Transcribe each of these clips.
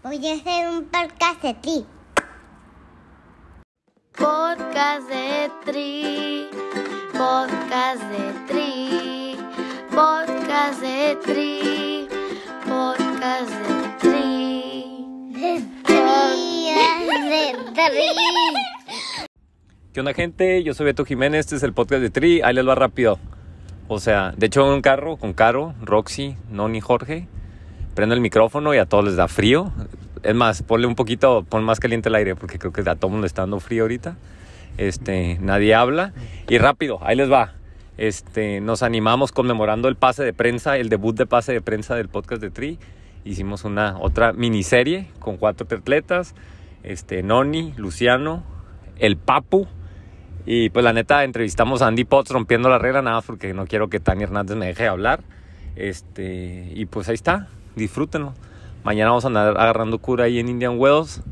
Voy a hacer un podcast de ti. Podcast de Tri, podcast de Tri, podcast de Tri, podcast de Tri. De tri, de tri. ¿Qué onda, gente? Yo soy Beto Jiménez, este es el podcast de Tri. Ahí les va rápido. O sea, de hecho, en un carro con Caro, Roxy, Noni, Jorge. Prendo el micrófono y a todos les da frío. Es más, ponle un poquito, pon más caliente el aire porque creo que a todo mundo está dando frío ahorita. Este, nadie habla. Y rápido, ahí les va. Este, nos animamos conmemorando el pase de prensa, el debut de pase de prensa del podcast de Tri. Hicimos una otra miniserie con cuatro atletas. Este, Noni, Luciano, el Papu, y pues la neta entrevistamos a Andy Potts rompiendo la regla, nada porque no quiero que Tania Hernández me deje hablar. Este, y pues ahí está, disfrútenlo. Mañana vamos a andar agarrando cura ahí en Indian Wells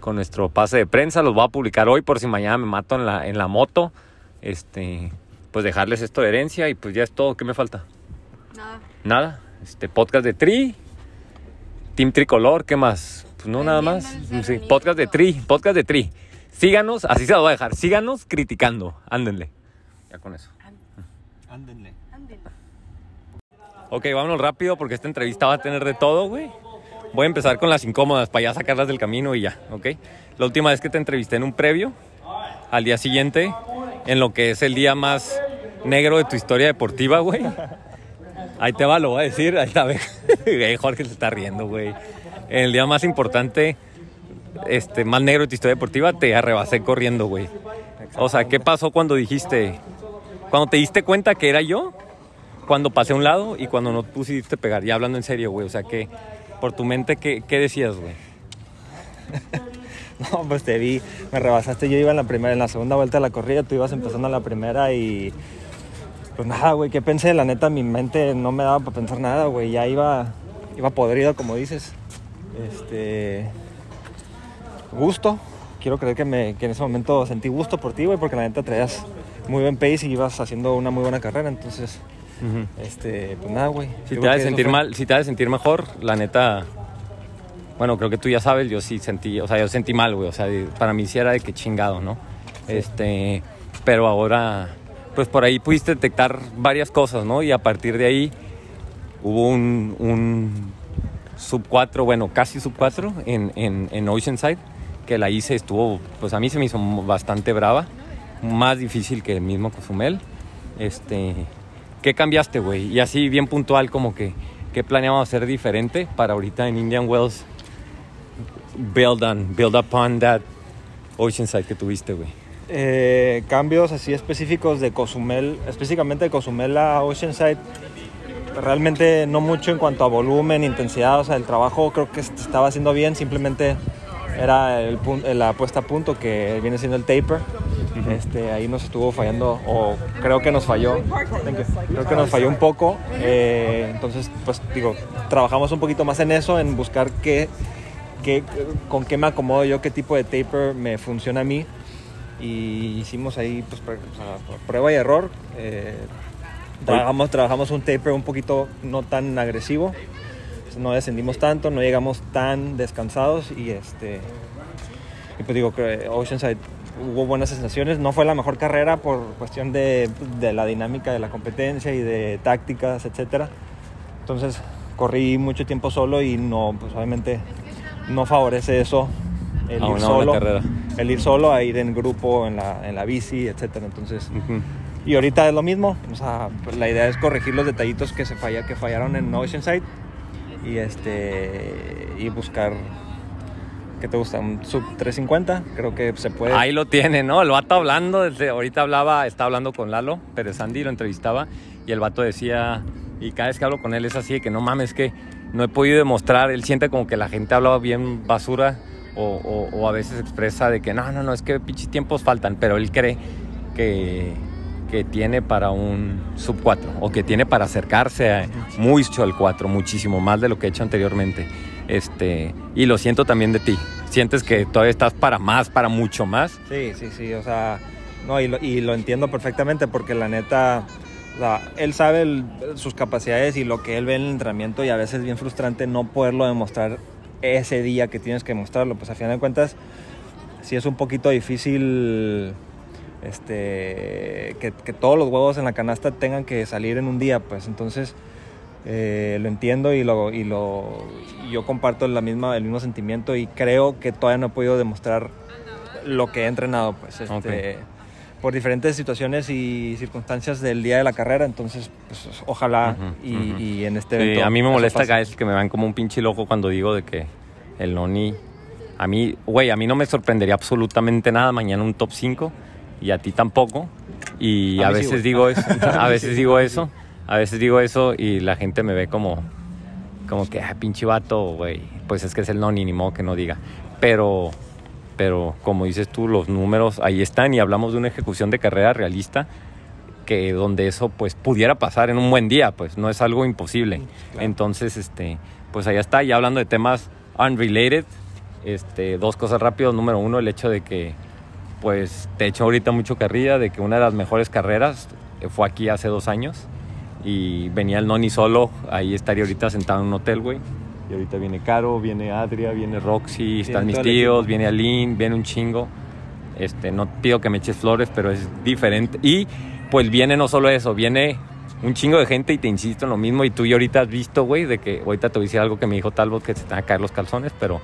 con nuestro pase de prensa. Los voy a publicar hoy por si mañana me mato en la, en la moto. Este, pues dejarles esto de herencia y pues ya es todo. ¿Qué me falta? Nada. Nada. Este, podcast de Tri. Team Tricolor, ¿qué más? Pues no, nada más. Sí, podcast de Tri, podcast de Tri. Síganos, así se lo voy a dejar. Síganos criticando. Ándenle. Ya con eso. Ándenle. Ok, vámonos rápido porque esta entrevista va a tener de todo, güey. Voy a empezar con las incómodas para ya sacarlas del camino y ya, ¿ok? La última vez que te entrevisté en un previo, al día siguiente, en lo que es el día más negro de tu historia deportiva, güey. Ahí te va, lo voy a decir. Ahí está, Jorge se está riendo, güey. El día más importante, este, más negro de tu historia deportiva, te arrebasé corriendo, güey. O sea, ¿qué pasó cuando dijiste, cuando te diste cuenta que era yo? Cuando pasé a un lado y cuando no pusiste pegar. Ya hablando en serio, güey. O sea, que por tu mente, ¿qué, qué decías, güey? No, pues te vi, me rebasaste. Yo iba en la primera, en la segunda vuelta de la corrida, tú ibas empezando en la primera y. Pues nada, güey, ¿qué pensé? La neta, mi mente no me daba para pensar nada, güey. Ya iba, iba podrido, como dices. Este. Gusto. Quiero creer que, me, que en ese momento sentí gusto por ti, güey, porque la neta traías muy buen pace y ibas haciendo una muy buena carrera. Entonces, este, pues nada, güey. Si te has sentir fue- mal, si te has de sentir mejor, la neta. Bueno, creo que tú ya sabes, yo sí sentí, o sea, yo sentí mal, güey. O sea, para mí sí era de que chingado, ¿no? Este, pero ahora, pues por ahí pudiste detectar varias cosas, ¿no? Y a partir de ahí hubo un, un sub 4, bueno, casi sub 4 en, en, en Oceanside, que la hice, estuvo, pues a mí se me hizo bastante brava, más difícil que el mismo Cozumel. Este, ¿qué cambiaste, güey? Y así bien puntual como que, ¿qué planeamos hacer diferente para ahorita en Indian Wells build on, build upon that Oceanside que tuviste, güey? Eh, cambios así específicos de Cozumel, específicamente de Cozumel a Oceanside, realmente no mucho en cuanto a volumen, intensidad, o sea, el trabajo creo que estaba haciendo bien, simplemente era la puesta a punto que viene siendo el taper. Este, ahí nos estuvo fallando, o creo que nos falló, creo que nos falló un poco. eh, entonces, pues digo, trabajamos un poquito más en eso, en buscar qué, qué, con qué me acomodo yo, qué tipo de taper me funciona a mí y hicimos ahí pues, pr- prueba y error. eh, trabajamos, trabajamos un taper un poquito no tan agresivo, no descendimos tanto, no llegamos tan descansados y este y pues digo que Oceanside hubo buenas sensaciones, no fue la mejor carrera por cuestión de, de la dinámica de la competencia y de tácticas, etcétera. Entonces corrí mucho tiempo solo y no, pues obviamente no favorece eso el ir solo, carrera. el ir solo a ir en grupo en la, en la bici, etcétera. Entonces y ahorita es lo mismo, o sea, pues la idea es corregir los detallitos que se falla, que fallaron en Oceanside y este y buscar ¿qué te gusta? Un sub 350, creo que se puede. Ahí lo tiene, ¿no? El vato hablando, desde ahorita hablaba, está hablando con Lalo Pérez Andy, lo entrevistaba, y el vato decía, y cada vez que hablo con él es así, de que no mames, que no he podido demostrar, él siente como que la gente habla bien basura, o, o- o a veces expresa de que no, no, no, es que pinches tiempos faltan, pero él cree que, que tiene para un sub 4, o que tiene para acercarse a mucho al 4, muchísimo más de lo que he hecho anteriormente. Este, y lo siento también de ti. Sientes que todavía estás para más, para mucho más. Sí, sí, sí, o sea, no, y lo, entiendo perfectamente porque la neta, o sea, él sabe sus capacidades y lo que él ve en el entrenamiento y a veces es bien frustrante no poderlo demostrar ese día que tienes que mostrarlo. Pues a final de cuentas, sí es un poquito difícil este, que todos los huevos en la canasta tengan que salir en un día, pues entonces eh, lo entiendo y, lo, y lo, yo comparto la misma, el mismo sentimiento y creo que todavía no he podido demostrar lo que he entrenado, pues este, por diferentes situaciones y circunstancias del día de la carrera, entonces pues, ojalá y, en este Sí, evento a mí me molesta, que me vean como un pinche loco cuando digo de que el Noni. A mí, güey, a mí no me sorprendería absolutamente nada mañana un top 5 y a ti tampoco. Y A a, mí sí, veces digo eso, a veces digo eso, a veces digo eso y la gente me ve como, como que, ah, pinche vato, güey. Pues es que es el Noni, ni modo que no diga. Pero, pero como dices tú, los números ahí están y hablamos de una ejecución de carrera realista que donde eso pues pudiera pasar en un buen día, pues no es algo imposible. Entonces, este, pues allá está, ya hablando de temas unrelated, este, dos cosas rápidas. Número uno, el hecho de que pues te echo ahorita mucho carrilla de que una de las mejores carreras fue aquí hace dos años y venía el Noni solo, ahí estaría ahorita sentado en un hotel, güey. Y ahorita viene Caro, viene Adria, viene Roxy, están mis todo el tíos, viene Aline, viene un chingo. Este, no pido que me eches flores, pero es diferente. Y pues viene no solo eso, viene un chingo de gente y te insisto en lo mismo. Y tú y ahorita has visto, güey, de que ahorita te voy a decir algo que me dijo Talbot que se te van a caer los calzones, pero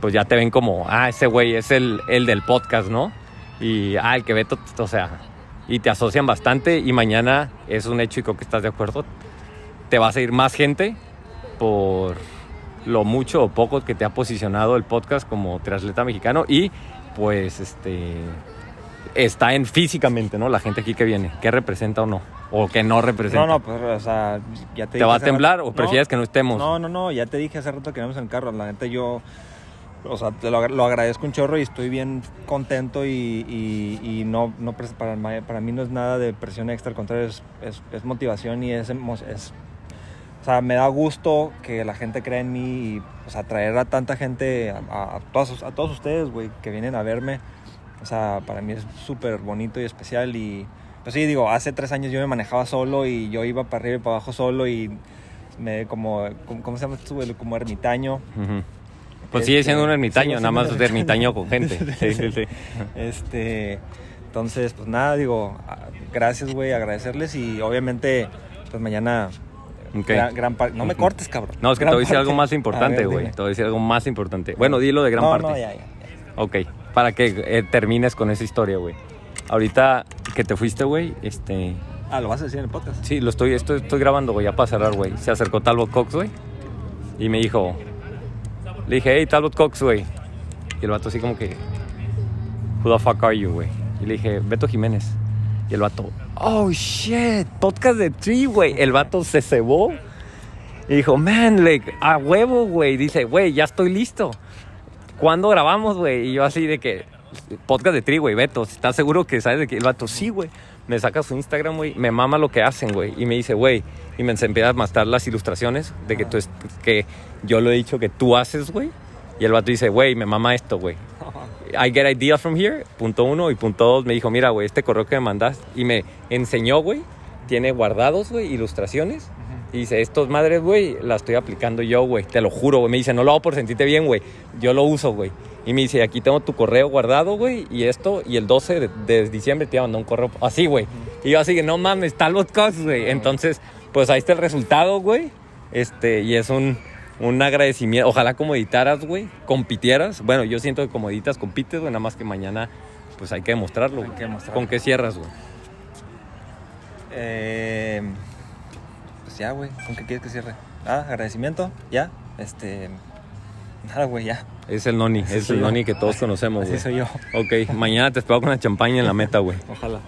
pues ya te ven como, ah, ese güey es el, el del podcast, ¿no? Y, ah, el que ve, o sea, y te asocian bastante. Y mañana es un hecho y creo que estás de acuerdo. Te va a seguir más gente por lo mucho o poco que te ha posicionado el podcast como triatleta mexicano y pues este está en físicamente, ¿no? La gente aquí que viene, ¿qué representa o no? O que no representa. No, no, pues, o sea, ya te ¿Te dije va a temblar rato- o prefieres que no estemos? No, no, no, ya te dije hace rato que íbamos en el carro. La neta, yo, o sea, te lo, lo agradezco un chorro y estoy bien contento y, y- y no, no para, para mí no es nada de presión extra, al contrario, es, es, es motivación y es, es, o sea, me da gusto que la gente crea en mí y, o sea, traer a tanta gente, a, a- a todos, a todos ustedes, güey, que vienen a verme. O sea, para mí es súper bonito y especial y... Pues sí, digo, hace tres años yo me manejaba solo y yo iba para arriba y para abajo solo y me como, como- ¿cómo se llama? Como ermitaño. Ujú. Pues Este, sigue siendo un ermitaño, sigo nada más de ermitaño con gente. Sí, sí, sí. Este, entonces, pues nada, digo, ah, gracias, güey, agradecerles y obviamente, pues mañana, gran, gran No me cortes, cabrón. No, es que te voy a decir algo más importante, güey. Te voy a decir algo más importante. Bueno, dilo de gran no, parte. No, ya, ya. ya. Ok, para que eh, termines con esa historia, güey. Ahorita que te fuiste, güey, este... Ah, ¿lo vas a decir en el podcast? Sí, lo estoy, estoy, estoy grabando, güey, ya para cerrar, güey. Se acercó Talbot Cox, güey, y me dijo... Le dije, hey, Talbot Cox, güey. Y el vato así como que... Who the fuck are you, güey? Y le dije, Beto Jiménez. Y el vato, oh, shit, podcast de Tree, güey. El vato se cebó y dijo, man, like, a huevo, güey. Dice, güey, ya estoy listo. ¿Cuándo grabamos, güey? Y yo así de que, podcast de Tri, güey, Beto, ¿estás seguro que sabes de que el vato? Sí, güey. Me saca su Instagram, güey, me mama lo que hacen, güey. Y me dice, güey, y me empieza a mostrar las ilustraciones de que tú, es- que yo lo he dicho que tú haces, güey. Y el vato dice, güey, me mama esto, güey. I get ideas from here, punto uno. Y punto dos, me dijo, mira, güey, este correo que me mandas. Y me enseñó, güey, tiene guardados, güey, ilustraciones. Y dice, estos madres, güey, las estoy aplicando yo, güey. Te lo juro, güey. Me dice, no lo hago por sentirte bien, güey. Yo lo uso, güey. Y me dice, aquí tengo tu correo guardado, güey. Y esto, y el 12 de, de diciembre te iba a mandar un correo así, güey. Y yo así no mames, Talbot Cox, güey. Entonces, pues ahí está el resultado, güey. Este, y es un, un agradecimiento. Ojalá como editaras, güey, compitieras. Bueno, yo siento que como editas, compites, güey. Nada más que mañana, pues hay que demostrarlo. Hay que demostrarlo. ¿Con qué cierras, güey? Eh, pues ya, güey. ¿Con qué quieres que cierre? Ah, agradecimiento. Ya. Este. Nada, güey, ya. Es el Noni, Así es el yo. Noni que todos conocemos, güey. soy yo. Ok, mañana te espero con una champaña en la meta, güey. Ojalá.